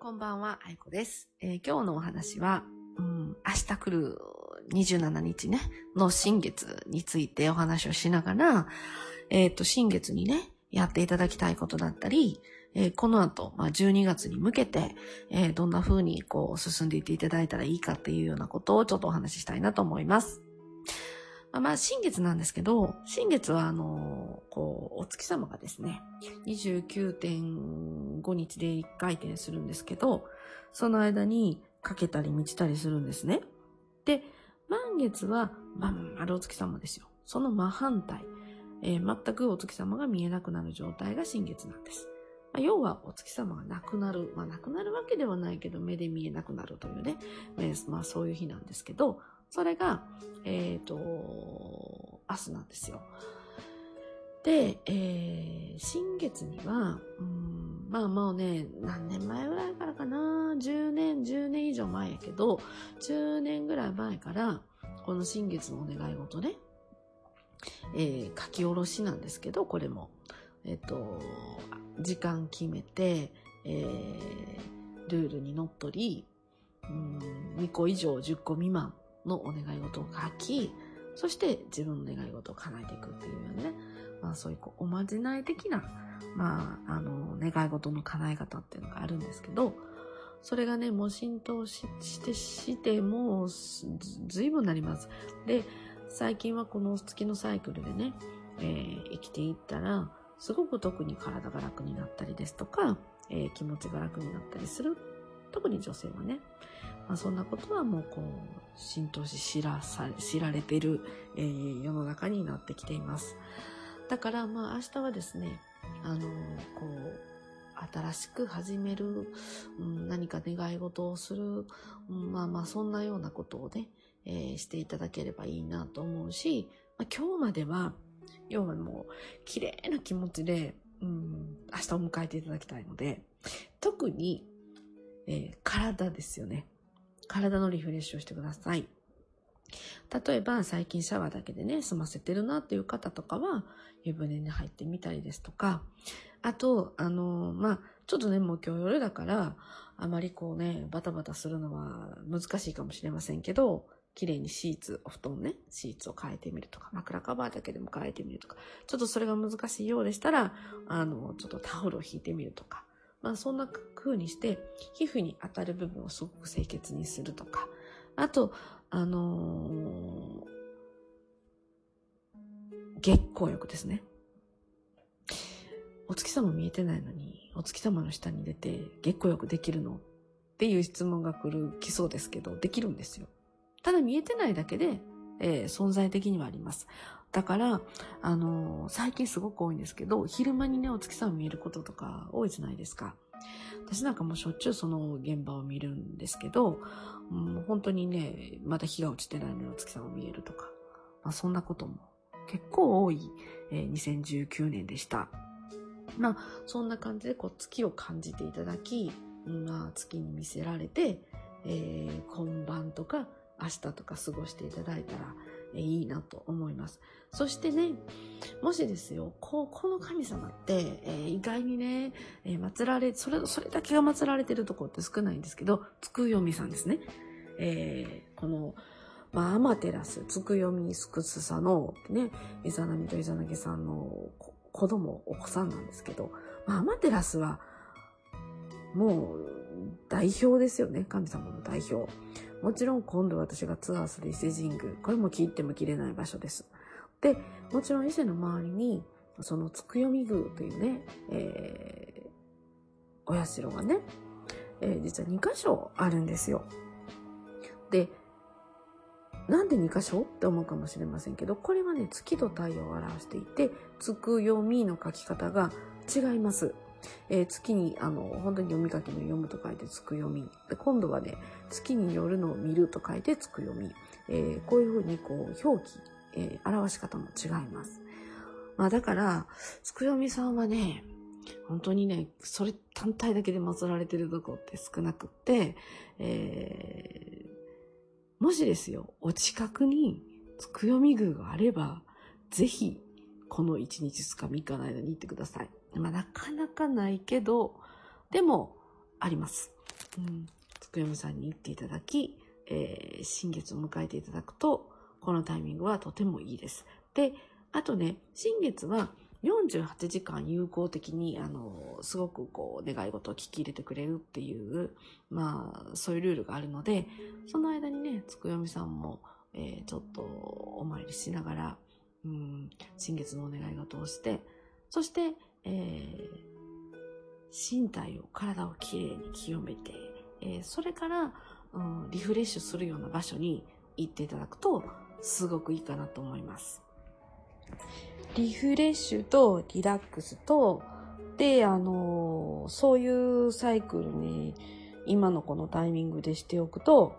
こんばんは、あいこです。えー今日のお話は、うん、明日来る27日ね、の新月についてお話をしながら、えっ、と、新月にね、やっていただきたいことだったり、えーこの後、まあ、12月に向けて、えどんな風にこう進んでいっていただいたらいいかっていうようなことをちょっとお話ししたいなと思います。まあ、まあ、新月なんですけど、新月はあのこう、お月様がですね、29.5日で1回転するんですけど、その間にかけたり満ちたりするんですね。で、満月は、まん丸お月様ですよ。その真反対、えー全くお月様が見えなくなる状態が新月なんです。まあ要はお月様がなくなる。まあなくなるわけではないけど、目で見えなくなるというね、えーまあそういう日なんですけど、それが、えっ、と、明日なんですよ。で、えー、新月には、うん、まあもうね、何年前ぐらいからかな、10年、10年以上前やけど、10年ぐらい前から、この新月のお願い事ね、えー書き下ろしなんですけど、これも。えっ、と、時間決めて、えールールにのっとり、うん、2個以上10個未満のお願い事を書き、そして自分の願い事を叶えていくっていうようなね、まあそういうこうおまじない的な、まあ、あの、願い事の叶え方っていうのがあるんですけど、それがね、もう浸透しして、して、もうずいぶんなります。で、最近はこの月のサイクルでね、えー生きていったら、すごく特に体が楽になったりですとか、えー気持ちが楽になったりする。特に女性はね。まあ、そんなことはもうこう、浸透し知らさ、知られてる、えー世の中になってきています。だからまあ明日はですね、あのこう、新しく始める、うん何か願い事をする、うんまあまあそんなようなことをね、えーしていただければいいなと思うし、まあ、今日までは、要はもう、綺麗な気持ちで、うん、明日を迎えていただきたいので、特に、えー体ですよね。体のリフレッシュをしてください。例えば、最近シャワーだけでね、済ませてるなっていう方とかは、湯船に入ってみたりですとか、あと、あの、まあ、ちょっとね、もう今日夜だから、あまりこうね、バタバタするのは難しいかもしれませんけど、綺麗にシーツ、お布団ね、シーツを変えてみるとか、枕カバーだけでも変えてみるとか、ちょっとそれが難しいようでしたら、あの、ちょっとタオルを引いてみるとか、まあそんな風にして、皮膚に当たる部分をすごく清潔にするとか、あと、あのー月光浴ですね。お月様見えてないのに、お月様の下に出て月光浴できるのっていう質問が来る、来そうですけど、できるんですよ。ただ見えてないだけで、えー存在的にはあります。だから、あのー最近すごく多いんですけど、昼間にね、お月様見えることとか多いじゃないですか。私なんかもしょっちゅうその現場を見るんですけど、うん本当にね、まだ日が落ちてないのにお月様見えるとか、まあそんなことも結構多い、えー2019年でした。まあそんな感じでこう月を感じていただき、まあ月に見せられて、えー今晩とか明日とか過ごしていただいたら、いいなと思います。そしてね、もしですよ、こ、この神様って、えー意外にね、えー祀られ、それ、それだけが祀られてるところって少ないんですけど、つくよみさんですね。えーこの、まあ、アマテラス、つくよみすくすさの、ね、イザナミとイザナギさんの子供、お子さんなんですけど、まあ、アマテラスは、もう、代表ですよね。神様の代表。もちろん今度私がツアーする伊勢神宮。これも切っても切れない場所です。で、もちろん伊勢の周りに、そのつくよみ宮というね、えー、お社がね、えー実は2箇所あるんですよ。で、なんで2箇所って思うかもしれませんけど、これはね、月と太陽を表していて、つくよみの書き方が違います。えー月に、あの、本当に読み書きの読むと書いてつくよみ。今度はね、月に夜のを見ると書いてつくよみ。えーこういうふうにこう、表記、えー表し方も違います。まあだから、つくよみさんはね、本当にね、それ単体だけで祀られてるとこって少なくって、えーもしですよ、お近くにつくよみ宮があれば、ぜひ、この1日2日3日の間に行ってください。まあなかなかないけど、でも、あります。うん、つくよみさんに言っていただき、えー、新月を迎えていただくと、このタイミングはとてもいいです。で、あとね、新月は48時間有効的に、あの、すごくこう、願い事を聞き入れてくれるっていう、まあ、そういうルールがあるので、その間にね、つくよみさんも、えー、ちょっとお参りしながら、うん、新月のお願い事をして、そして、えー、身体を、体をきれいに清めて、えー、それから、うん、リフレッシュするような場所に行っていただくと、すごくいいかなと思います。リフレッシュとリラックスと、で、あの、そういうサイクルに今のこのタイミングでしておくと、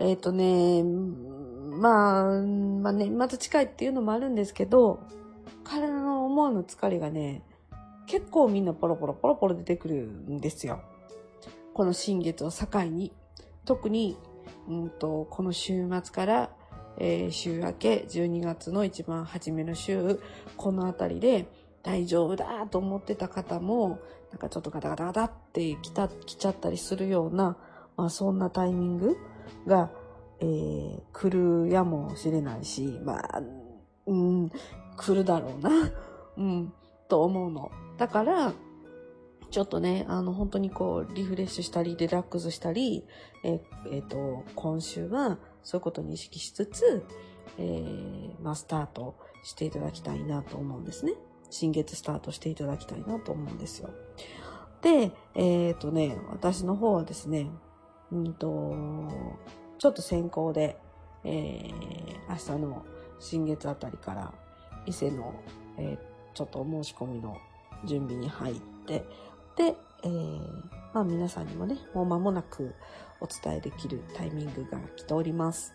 えっ、ー、とね、まあ、まあ年末近いっていうのもあるんですけど、体の思わぬ疲れがね、結構みんなポロポロポロポロ出てくるんですよ。この新月を境に。特に、うんと、この週末からえー、週明け12月の一番初めの週、この辺りで大丈夫だと思ってた方も、なんかちょっとガタガタガタって来た、来ちゃったりするような、まあそんなタイミングが、えー、来るやもしれないし、まあ、うん、来るだろうな、うん、と思うの。だから、ちょっとね、あの、本当にこう、リフレッシュしたり、リラックスしたり、えっ、えー、と、今週は、そういうことに意識しつつ、えー、まあ、スタートしていただきたいなと思うんですね。新月スタートしていただきたいなと思うんですよ。で、えっ、ー、とね、私の方はですね、うんと、ちょっと先行で、えー、明日の新月あたりから、伊勢の、えー、ちょっと申し込みの準備に入って、で、えー、まあ皆さんにもね、もう間もなくお伝えできるタイミングが来ております。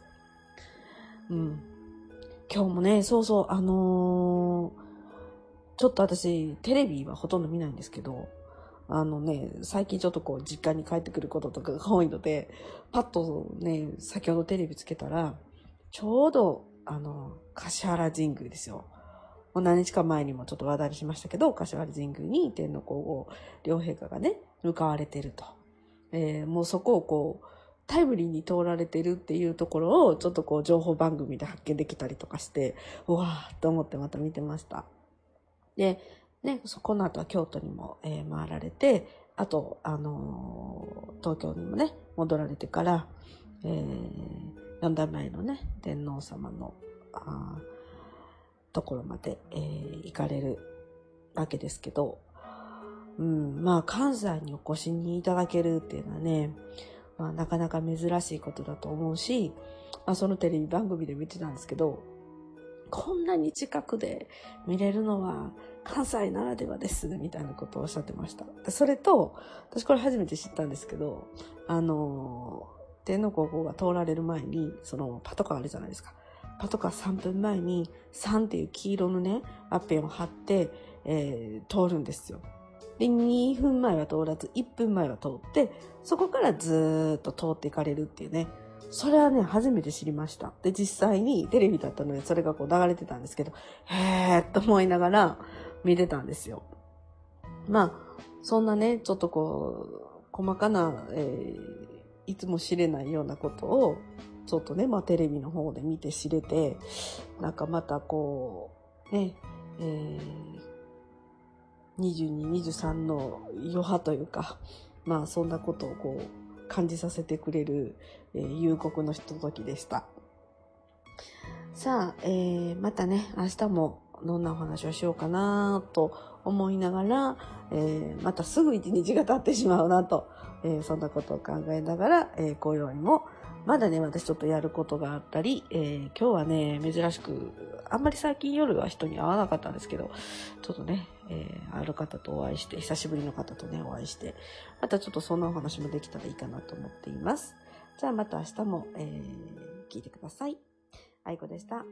うん。今日もね、そうそう、あのー、ちょっと私、テレビはほとんど見ないんですけど、あのね、最近ちょっとこう、実家に帰ってくることとかが多いので、パッとね、先ほどテレビつけたら、ちょうど、あの、柏原神宮ですよ。もう何日か前にもちょっと話題にしましたけど、柏原神宮に天皇皇后両陛下がね、向かわれてると。えー、もうそこをこう、タイムリーに通られてるっていうところを、ちょっとこう、情報番組で発見できたりとかして、うわーと思ってまた見てました。で、ね、そこの後は京都にも、えー、回られて、あと、あのー、東京にもね、戻られてから、えー、4代前のね、天皇様の、あところまで、えー、行かれるわけですけど、うん、まあ関西にお越しにいただけるっていうのはね、まあなかなか珍しいことだと思うし、まあそのテレビ番組で見てたんですけど、こんなに近くで見れるのは関西ならではです、みたいなことをおっしゃってました。それと、私これ初めて知ったんですけど、あの、天皇皇后が通られる前に、そのパトカーあるじゃないですか。パトカー3分前に3っていう黄色のね、ワッペンを貼って、えー、通るんですよ。で、2分前は通らず、1分前は通って、そこからずっと通っていかれるっていうね。それはね、初めて知りました。で、実際にテレビだったので、それがこう流れてたんですけど、へーっと思いながら見てたんですよ。まあ、そんなね、ちょっとこう、細かな、えー、いつも知れないようなことを、ちょっとね、まあテレビの方で見て知れて、なんかまたこう、ね、えー、22、23の余波というか、まあそんなことをこう感じさせてくれる、えー、夕刻のひとときでした。さあ、えー、またね、明日もどんなお話をしようかなと思いながら、えー、またすぐ一日が経ってしまうなと、えー、そんなことを考えながら、えー、今宵もまだね、私ちょっとやることがあったり、えー、今日はね、珍しく、あんまり最近夜は人に会わなかったんですけど、ちょっとね、えー、ある方とお会いして、久しぶりの方とね、お会いして、またちょっとそんなお話もできたらいいかなと思っています。じゃあまた明日も、えー、聞いてください。愛子でした。